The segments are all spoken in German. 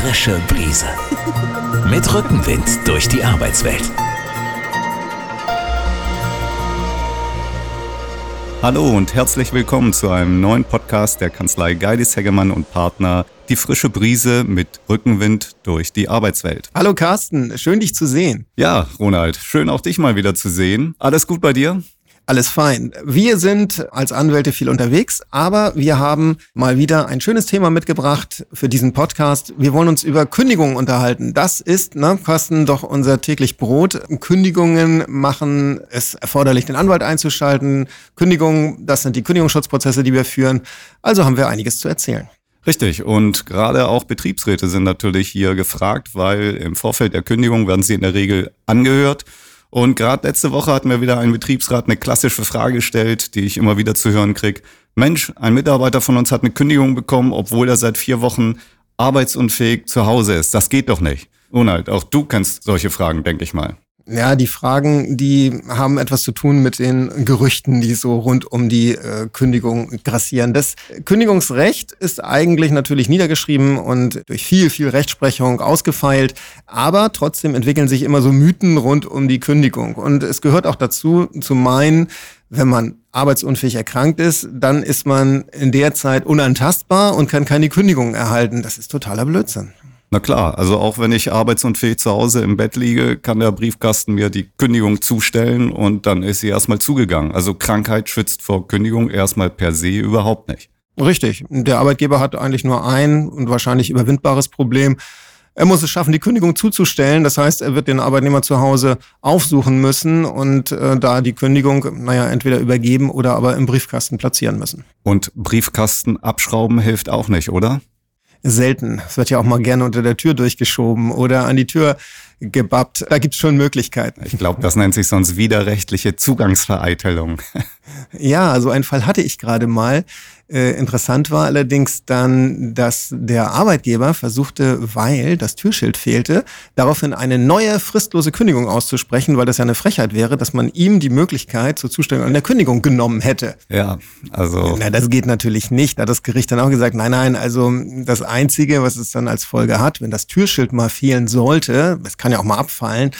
frische Brise. Mit Rückenwind durch die Arbeitswelt. Hallo und herzlich willkommen zu einem neuen Podcast der Kanzlei Geidis Hegemann und Partner Die frische Brise mit Rückenwind durch die Arbeitswelt. Hallo Carsten, schön dich zu sehen. Ja, Ronald, schön auch dich mal wieder zu sehen. Alles gut bei dir? Alles fein. Wir sind als Anwälte viel unterwegs, aber wir haben mal wieder ein schönes Thema mitgebracht für diesen Podcast. Wir wollen uns über Kündigungen unterhalten. Das ist, ne, Carsten, doch unser täglich Brot. Kündigungen machen es erforderlich, den Anwalt einzuschalten. Kündigungen, das sind die Kündigungsschutzprozesse, die wir führen. Also haben wir einiges zu erzählen. Richtig. Und gerade auch Betriebsräte sind natürlich hier gefragt, weil im Vorfeld der Kündigung werden sie in der Regel angehört. Und gerade letzte Woche hat mir wieder ein Betriebsrat eine klassische Frage gestellt, die ich immer wieder zu hören krieg. Mensch, ein Mitarbeiter von uns hat eine Kündigung bekommen, obwohl er seit vier Wochen arbeitsunfähig zu Hause ist. Das geht doch nicht. Ronald, auch du kennst solche Fragen, denke ich mal. Ja, die Fragen, die haben etwas zu tun mit den Gerüchten, die so rund um die äh, Kündigung grassieren. Das Kündigungsrecht ist eigentlich natürlich niedergeschrieben und durch viel, viel Rechtsprechung ausgefeilt, aber trotzdem entwickeln sich immer so Mythen rund um die Kündigung. Und es gehört auch dazu, zu meinen, wenn man arbeitsunfähig erkrankt ist, dann ist man in der Zeit unantastbar und kann keine Kündigung erhalten. Das ist totaler Blödsinn. Na klar, also auch wenn ich arbeitsunfähig zu Hause im Bett liege, kann der Briefkasten mir die Kündigung zustellen und dann ist sie erstmal zugegangen. Also Krankheit schützt vor Kündigung erstmal per se überhaupt nicht. Richtig. Der Arbeitgeber hat eigentlich nur ein und wahrscheinlich überwindbares Problem. Er muss es schaffen, die Kündigung zuzustellen. Das heißt, er wird den Arbeitnehmer zu Hause aufsuchen müssen und äh, da die Kündigung, naja, entweder übergeben oder aber im Briefkasten platzieren müssen. Und Briefkasten abschrauben hilft auch nicht, oder? Selten. Es wird ja auch mal gerne unter der Tür durchgeschoben oder an die Tür gebappt. Da gibt's schon Möglichkeiten. Ich glaube, das nennt sich sonst widerrechtliche Zugangsvereitelung. ja, so einen Fall hatte ich gerade mal. Äh, interessant war allerdings dann, dass der Arbeitgeber versuchte, weil das Türschild fehlte, daraufhin eine neue fristlose Kündigung auszusprechen, weil das ja eine Frechheit wäre, dass man ihm die Möglichkeit zur Zustellung einer Kündigung genommen hätte. Ja, also. Na, das geht natürlich nicht. Da hat das Gericht dann auch gesagt, nein, nein, also das Einzige, was es dann als Folge hat, wenn das Türschild mal fehlen sollte, es kann ja auch mal abfallen,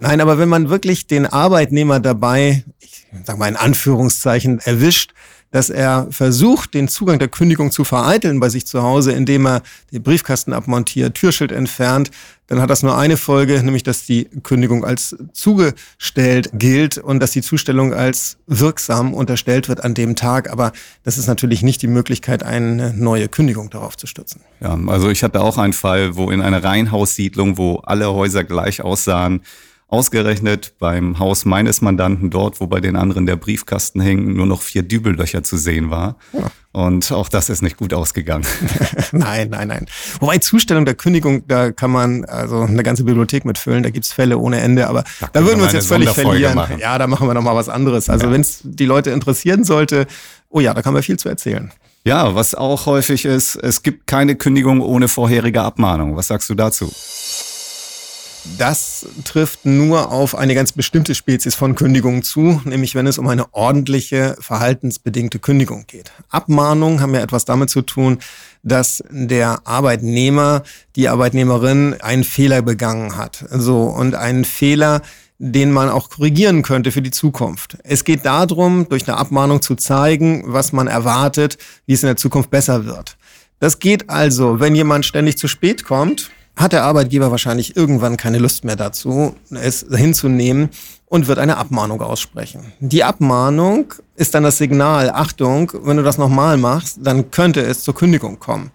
Nein, aber wenn man wirklich den Arbeitnehmer dabei, ich sag mal in Anführungszeichen, erwischt, dass er versucht, den Zugang der Kündigung zu vereiteln bei sich zu Hause, indem er den Briefkasten abmontiert, Türschild entfernt, dann hat das nur eine Folge, nämlich dass die Kündigung als zugestellt gilt und dass die Zustellung als wirksam unterstellt wird an dem Tag. Aber das ist natürlich nicht die Möglichkeit, eine neue Kündigung darauf zu stützen. Ja, also ich hatte auch einen Fall, wo in einer Reihenhaussiedlung, wo alle Häuser gleich aussahen, Ausgerechnet beim Haus meines Mandanten dort, wo bei den anderen der Briefkasten hing, nur noch vier Dübellöcher zu sehen war. Ja. Und auch das ist nicht gut ausgegangen. nein, nein, nein. Wobei Zustellung der Kündigung, da kann man also eine ganze Bibliothek mitfüllen, da gibt's Fälle ohne Ende, aber da, da würden wir uns jetzt völlig verlieren. Machen. Ja, da machen wir nochmal was anderes. Also ja. wenn es die Leute interessieren sollte, oh ja, da kann man viel zu erzählen. Ja, was auch häufig ist, es gibt keine Kündigung ohne vorherige Abmahnung. Was sagst du dazu? Das trifft nur auf eine ganz bestimmte Spezies von Kündigungen zu, nämlich wenn es um eine ordentliche, verhaltensbedingte Kündigung geht. Abmahnungen haben ja etwas damit zu tun, dass der Arbeitnehmer, die Arbeitnehmerin einen Fehler begangen hat. So, und einen Fehler, den man auch korrigieren könnte für die Zukunft. Es geht darum, durch eine Abmahnung zu zeigen, was man erwartet, wie es in der Zukunft besser wird. Das geht also, wenn jemand ständig zu spät kommt, hat der Arbeitgeber wahrscheinlich irgendwann keine Lust mehr dazu, es hinzunehmen und wird eine Abmahnung aussprechen. Die Abmahnung ist dann das Signal, Achtung, wenn du das nochmal machst, dann könnte es zur Kündigung kommen.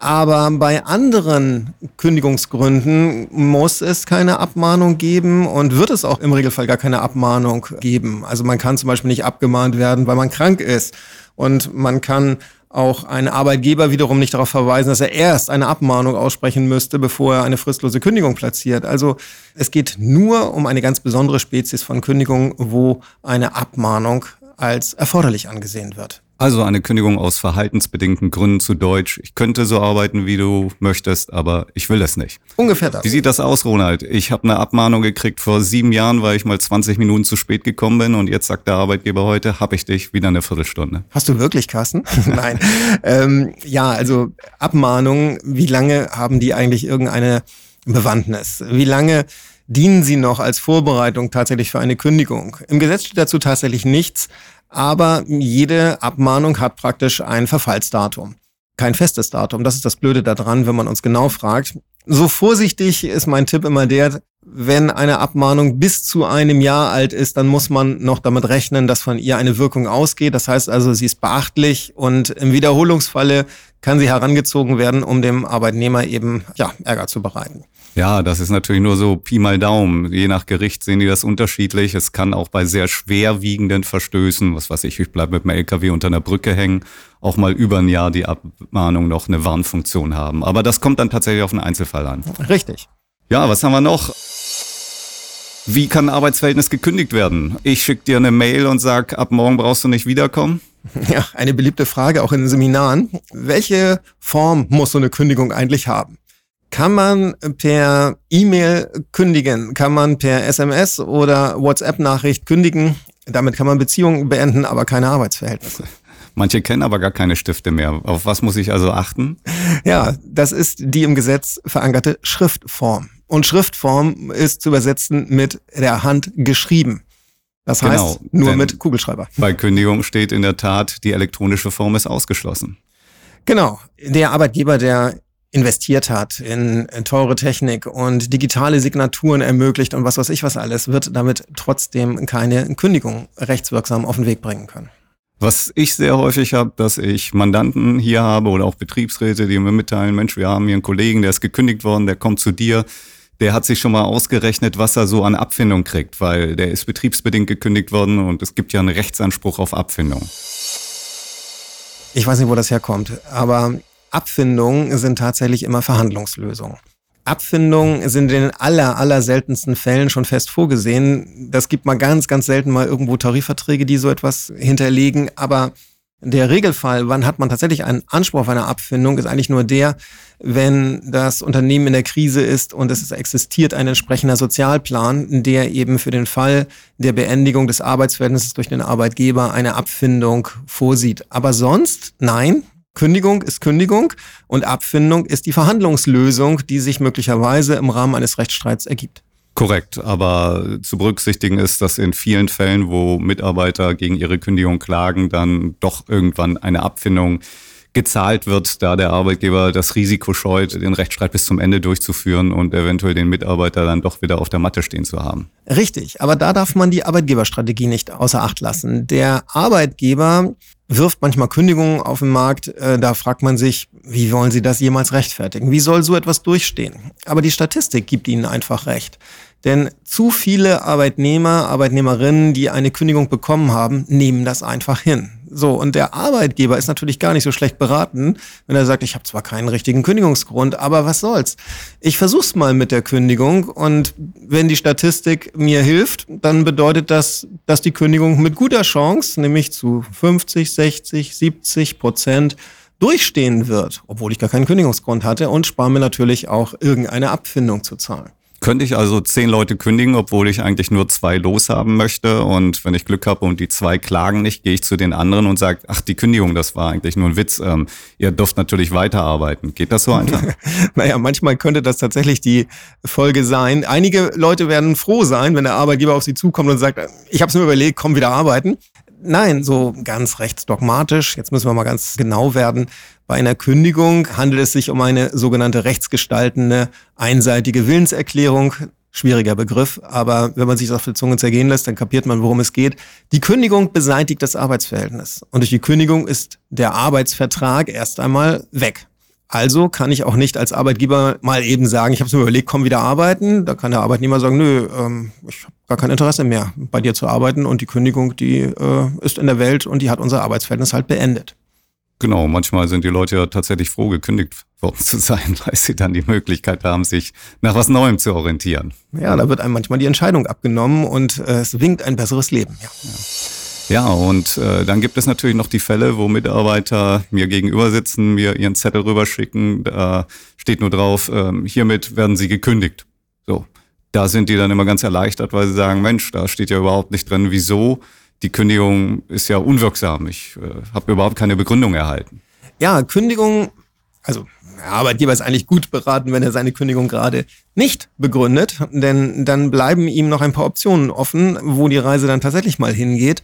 Aber bei anderen Kündigungsgründen muss es keine Abmahnung geben und wird es auch im Regelfall gar keine Abmahnung geben. Also man kann zum Beispiel nicht abgemahnt werden, weil man krank ist. Und man kann auch ein Arbeitgeber wiederum nicht darauf verweisen, dass er erst eine Abmahnung aussprechen müsste, bevor er eine fristlose Kündigung platziert. Also es geht nur um eine ganz besondere Spezies von Kündigung, wo eine Abmahnung als erforderlich angesehen wird. Also eine Kündigung aus verhaltensbedingten Gründen zu Deutsch. Ich könnte so arbeiten, wie du möchtest, aber ich will es nicht. Ungefähr das. Wie sieht das aus, Ronald? Ich habe eine Abmahnung gekriegt vor sieben Jahren, weil ich mal 20 Minuten zu spät gekommen bin und jetzt sagt der Arbeitgeber heute, hab ich dich, wieder eine Viertelstunde. Hast du wirklich, Carsten? Nein. ähm, ja, also Abmahnungen, wie lange haben die eigentlich irgendeine Bewandtnis? Wie lange dienen sie noch als Vorbereitung tatsächlich für eine Kündigung? Im Gesetz steht dazu tatsächlich nichts. Aber jede Abmahnung hat praktisch ein Verfallsdatum. Kein festes Datum. Das ist das Blöde daran, wenn man uns genau fragt. So vorsichtig ist mein Tipp immer der, wenn eine Abmahnung bis zu einem Jahr alt ist, dann muss man noch damit rechnen, dass von ihr eine Wirkung ausgeht. Das heißt also, sie ist beachtlich und im Wiederholungsfalle kann sie herangezogen werden, um dem Arbeitnehmer eben ja, Ärger zu bereiten. Ja, das ist natürlich nur so Pi mal Daumen. Je nach Gericht sehen die das unterschiedlich. Es kann auch bei sehr schwerwiegenden Verstößen, was weiß ich, ich bleibe mit dem LKW unter einer Brücke hängen, auch mal über ein Jahr die Abmahnung noch eine Warnfunktion haben. Aber das kommt dann tatsächlich auf den Einzelfall an. Richtig. Ja, was haben wir noch? Wie kann ein Arbeitsverhältnis gekündigt werden? Ich schicke dir eine Mail und sag, ab morgen brauchst du nicht wiederkommen. Ja, eine beliebte Frage auch in den Seminaren. Welche Form muss so eine Kündigung eigentlich haben? Kann man per E-Mail kündigen? Kann man per SMS oder WhatsApp-Nachricht kündigen? Damit kann man Beziehungen beenden, aber keine Arbeitsverhältnisse. Manche kennen aber gar keine Stifte mehr. Auf was muss ich also achten? Ja, das ist die im Gesetz verankerte Schriftform. Und Schriftform ist zu übersetzen mit der Hand geschrieben. Das heißt genau, nur mit Kugelschreiber. Bei Kündigung steht in der Tat, die elektronische Form ist ausgeschlossen. Genau. Der Arbeitgeber, der investiert hat in, in teure Technik und digitale Signaturen ermöglicht und was weiß ich was alles, wird damit trotzdem keine Kündigung rechtswirksam auf den Weg bringen können. Was ich sehr häufig habe, dass ich Mandanten hier habe oder auch Betriebsräte, die mir mitteilen, Mensch, wir haben hier einen Kollegen, der ist gekündigt worden, der kommt zu dir, der hat sich schon mal ausgerechnet, was er so an Abfindung kriegt, weil der ist betriebsbedingt gekündigt worden und es gibt ja einen Rechtsanspruch auf Abfindung. Ich weiß nicht, wo das herkommt, aber Abfindungen sind tatsächlich immer Verhandlungslösungen. Abfindungen sind in den aller, aller seltensten Fällen schon fest vorgesehen. Das gibt mal ganz, ganz selten mal irgendwo Tarifverträge, die so etwas hinterlegen, aber der Regelfall, wann hat man tatsächlich einen Anspruch auf eine Abfindung, ist eigentlich nur der, wenn das Unternehmen in der Krise ist und es existiert ein entsprechender Sozialplan, der eben für den Fall der Beendigung des Arbeitsverhältnisses durch den Arbeitgeber eine Abfindung vorsieht. Aber sonst, nein, Kündigung ist Kündigung und Abfindung ist die Verhandlungslösung, die sich möglicherweise im Rahmen eines Rechtsstreits ergibt. Korrekt, aber zu berücksichtigen ist, dass in vielen Fällen, wo Mitarbeiter gegen ihre Kündigung klagen, dann doch irgendwann eine Abfindung gezahlt wird, da der Arbeitgeber das Risiko scheut, den Rechtsstreit bis zum Ende durchzuführen und eventuell den Mitarbeiter dann doch wieder auf der Matte stehen zu haben. Richtig, aber da darf man die Arbeitgeberstrategie nicht außer Acht lassen. Der Arbeitgeber wirft manchmal Kündigungen auf den Markt. Äh, da fragt man sich, wie wollen Sie das jemals rechtfertigen? Wie soll so etwas durchstehen? Aber die Statistik gibt Ihnen einfach recht. Denn zu viele Arbeitnehmer, Arbeitnehmerinnen, die eine Kündigung bekommen haben, nehmen das einfach hin. So, und der Arbeitgeber ist natürlich gar nicht so schlecht beraten, wenn er sagt, ich habe zwar keinen richtigen Kündigungsgrund, aber was soll's? Ich versuch's mal mit der Kündigung und wenn die Statistik mir hilft, dann bedeutet das, dass die Kündigung mit guter Chance, nämlich zu 50, 60, 70 Prozent durchstehen wird, obwohl ich gar keinen Kündigungsgrund hatte und spare mir natürlich auch irgendeine Abfindung zu zahlen. Könnte ich also zehn Leute kündigen, obwohl ich eigentlich nur zwei loshaben möchte. Und wenn ich Glück habe und die zwei klagen nicht, gehe ich zu den anderen und sage, ach, die Kündigung, das war eigentlich nur ein Witz. Ähm, ihr dürft natürlich weiterarbeiten. Geht das so einfach? naja, manchmal könnte das tatsächlich die Folge sein. Einige Leute werden froh sein, wenn der Arbeitgeber auf sie zukommt und sagt, ich habe es mir überlegt, komm wieder arbeiten. Nein, so ganz rechtsdogmatisch. Jetzt müssen wir mal ganz genau werden. Bei einer Kündigung handelt es sich um eine sogenannte rechtsgestaltende einseitige Willenserklärung. Schwieriger Begriff, aber wenn man sich das auf der Zunge zergehen lässt, dann kapiert man, worum es geht. Die Kündigung beseitigt das Arbeitsverhältnis. Und durch die Kündigung ist der Arbeitsvertrag erst einmal weg. Also kann ich auch nicht als Arbeitgeber mal eben sagen, ich habe mir überlegt, komm wieder arbeiten. Da kann der Arbeitnehmer sagen, nö, ähm, ich habe gar kein Interesse mehr, bei dir zu arbeiten und die Kündigung, die äh, ist in der Welt und die hat unser Arbeitsverhältnis halt beendet. Genau, manchmal sind die Leute ja tatsächlich froh, gekündigt worden zu sein, weil sie dann die Möglichkeit haben, sich nach was Neuem zu orientieren. Ja, da wird einem manchmal die Entscheidung abgenommen und äh, es winkt ein besseres Leben. Ja. ja. Ja, und äh, dann gibt es natürlich noch die Fälle, wo Mitarbeiter mir gegenüber sitzen, mir ihren Zettel rüberschicken, da steht nur drauf, äh, hiermit werden sie gekündigt. So, da sind die dann immer ganz erleichtert, weil sie sagen, Mensch, da steht ja überhaupt nicht drin, wieso. Die Kündigung ist ja unwirksam. Ich äh, habe überhaupt keine Begründung erhalten. Ja, Kündigung, also der Arbeitgeber ist eigentlich gut beraten, wenn er seine Kündigung gerade nicht begründet, denn dann bleiben ihm noch ein paar Optionen offen, wo die Reise dann tatsächlich mal hingeht.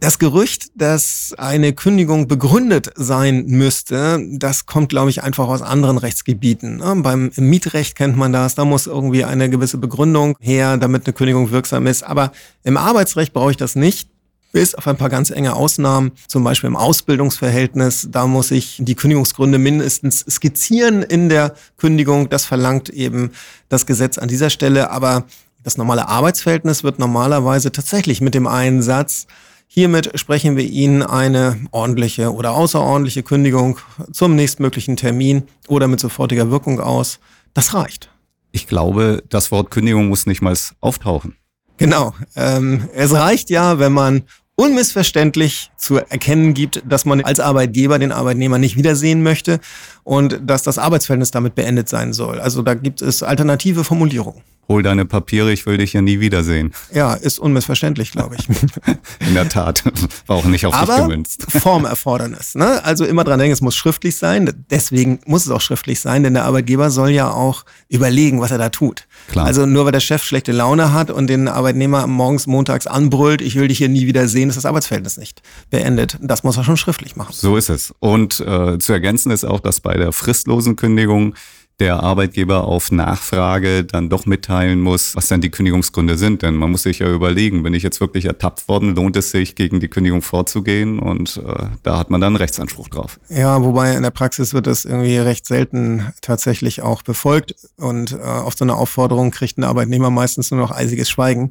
Das Gerücht, dass eine Kündigung begründet sein müsste, das kommt, glaube ich, einfach aus anderen Rechtsgebieten. Ne? Beim Mietrecht kennt man das, da muss irgendwie eine gewisse Begründung her, damit eine Kündigung wirksam ist. Aber im Arbeitsrecht brauche ich das nicht bis auf ein paar ganz enge Ausnahmen, zum Beispiel im Ausbildungsverhältnis. Da muss ich die Kündigungsgründe mindestens skizzieren in der Kündigung. Das verlangt eben das Gesetz an dieser Stelle. Aber das normale Arbeitsverhältnis wird normalerweise tatsächlich mit dem einen Satz Hiermit sprechen wir Ihnen eine ordentliche oder außerordentliche Kündigung zum nächstmöglichen Termin oder mit sofortiger Wirkung aus. Das reicht. Ich glaube, das Wort Kündigung muss nicht mal auftauchen. Genau. Ähm, es reicht ja, wenn man unmissverständlich zu erkennen gibt, dass man als Arbeitgeber den Arbeitnehmer nicht wiedersehen möchte und dass das Arbeitsverhältnis damit beendet sein soll. Also da gibt es alternative Formulierungen. Hol deine Papiere, ich will dich ja nie wiedersehen. Ja, ist unmissverständlich, glaube ich. In der Tat. War auch nicht auf Aber dich gemünzt. Formerfordernis. Ne? Also immer dran denken, es muss schriftlich sein. Deswegen muss es auch schriftlich sein, denn der Arbeitgeber soll ja auch überlegen, was er da tut. Klar. Also nur weil der Chef schlechte Laune hat und den Arbeitnehmer morgens, montags anbrüllt, ich will dich hier nie wiedersehen, ist das Arbeitsverhältnis nicht beendet. Das muss er schon schriftlich machen. So ist es. Und äh, zu ergänzen ist auch, dass bei der fristlosen Kündigung der Arbeitgeber auf Nachfrage dann doch mitteilen muss, was dann die Kündigungsgründe sind. Denn man muss sich ja überlegen, bin ich jetzt wirklich ertappt worden, lohnt es sich, gegen die Kündigung vorzugehen? Und äh, da hat man dann einen Rechtsanspruch drauf. Ja, wobei in der Praxis wird das irgendwie recht selten tatsächlich auch befolgt. Und äh, auf so eine Aufforderung kriegt ein Arbeitnehmer meistens nur noch eisiges Schweigen.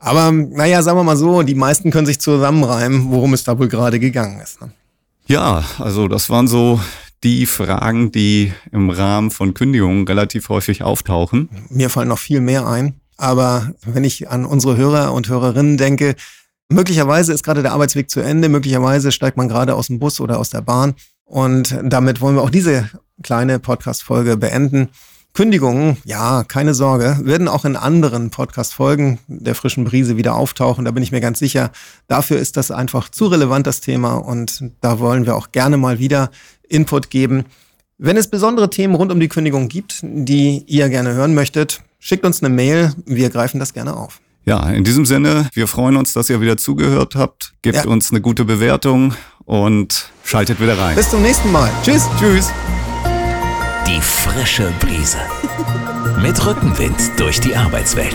Aber naja, sagen wir mal so, die meisten können sich zusammenreimen, worum es da wohl gerade gegangen ist. Ne? Ja, also das waren so die Fragen, die im Rahmen von Kündigungen relativ häufig auftauchen. Mir fallen noch viel mehr ein. Aber wenn ich an unsere Hörer und Hörerinnen denke, möglicherweise ist gerade der Arbeitsweg zu Ende, möglicherweise steigt man gerade aus dem Bus oder aus der Bahn. Und damit wollen wir auch diese kleine Podcast-Folge beenden. Kündigungen, ja, keine Sorge, werden auch in anderen Podcast-Folgen der frischen Brise wieder auftauchen. Da bin ich mir ganz sicher. Dafür ist das einfach zu relevant, das Thema. Und da wollen wir auch gerne mal wieder Input geben. Wenn es besondere Themen rund um die Kündigung gibt, die ihr gerne hören möchtet, schickt uns eine Mail. Wir greifen das gerne auf. Ja, in diesem Sinne, wir freuen uns, dass ihr wieder zugehört habt. Gebt ja. uns eine gute Bewertung und schaltet wieder rein. Bis zum nächsten Mal. Tschüss. Tschüss. Die frische Brise. Mit Rückenwind durch die Arbeitswelt.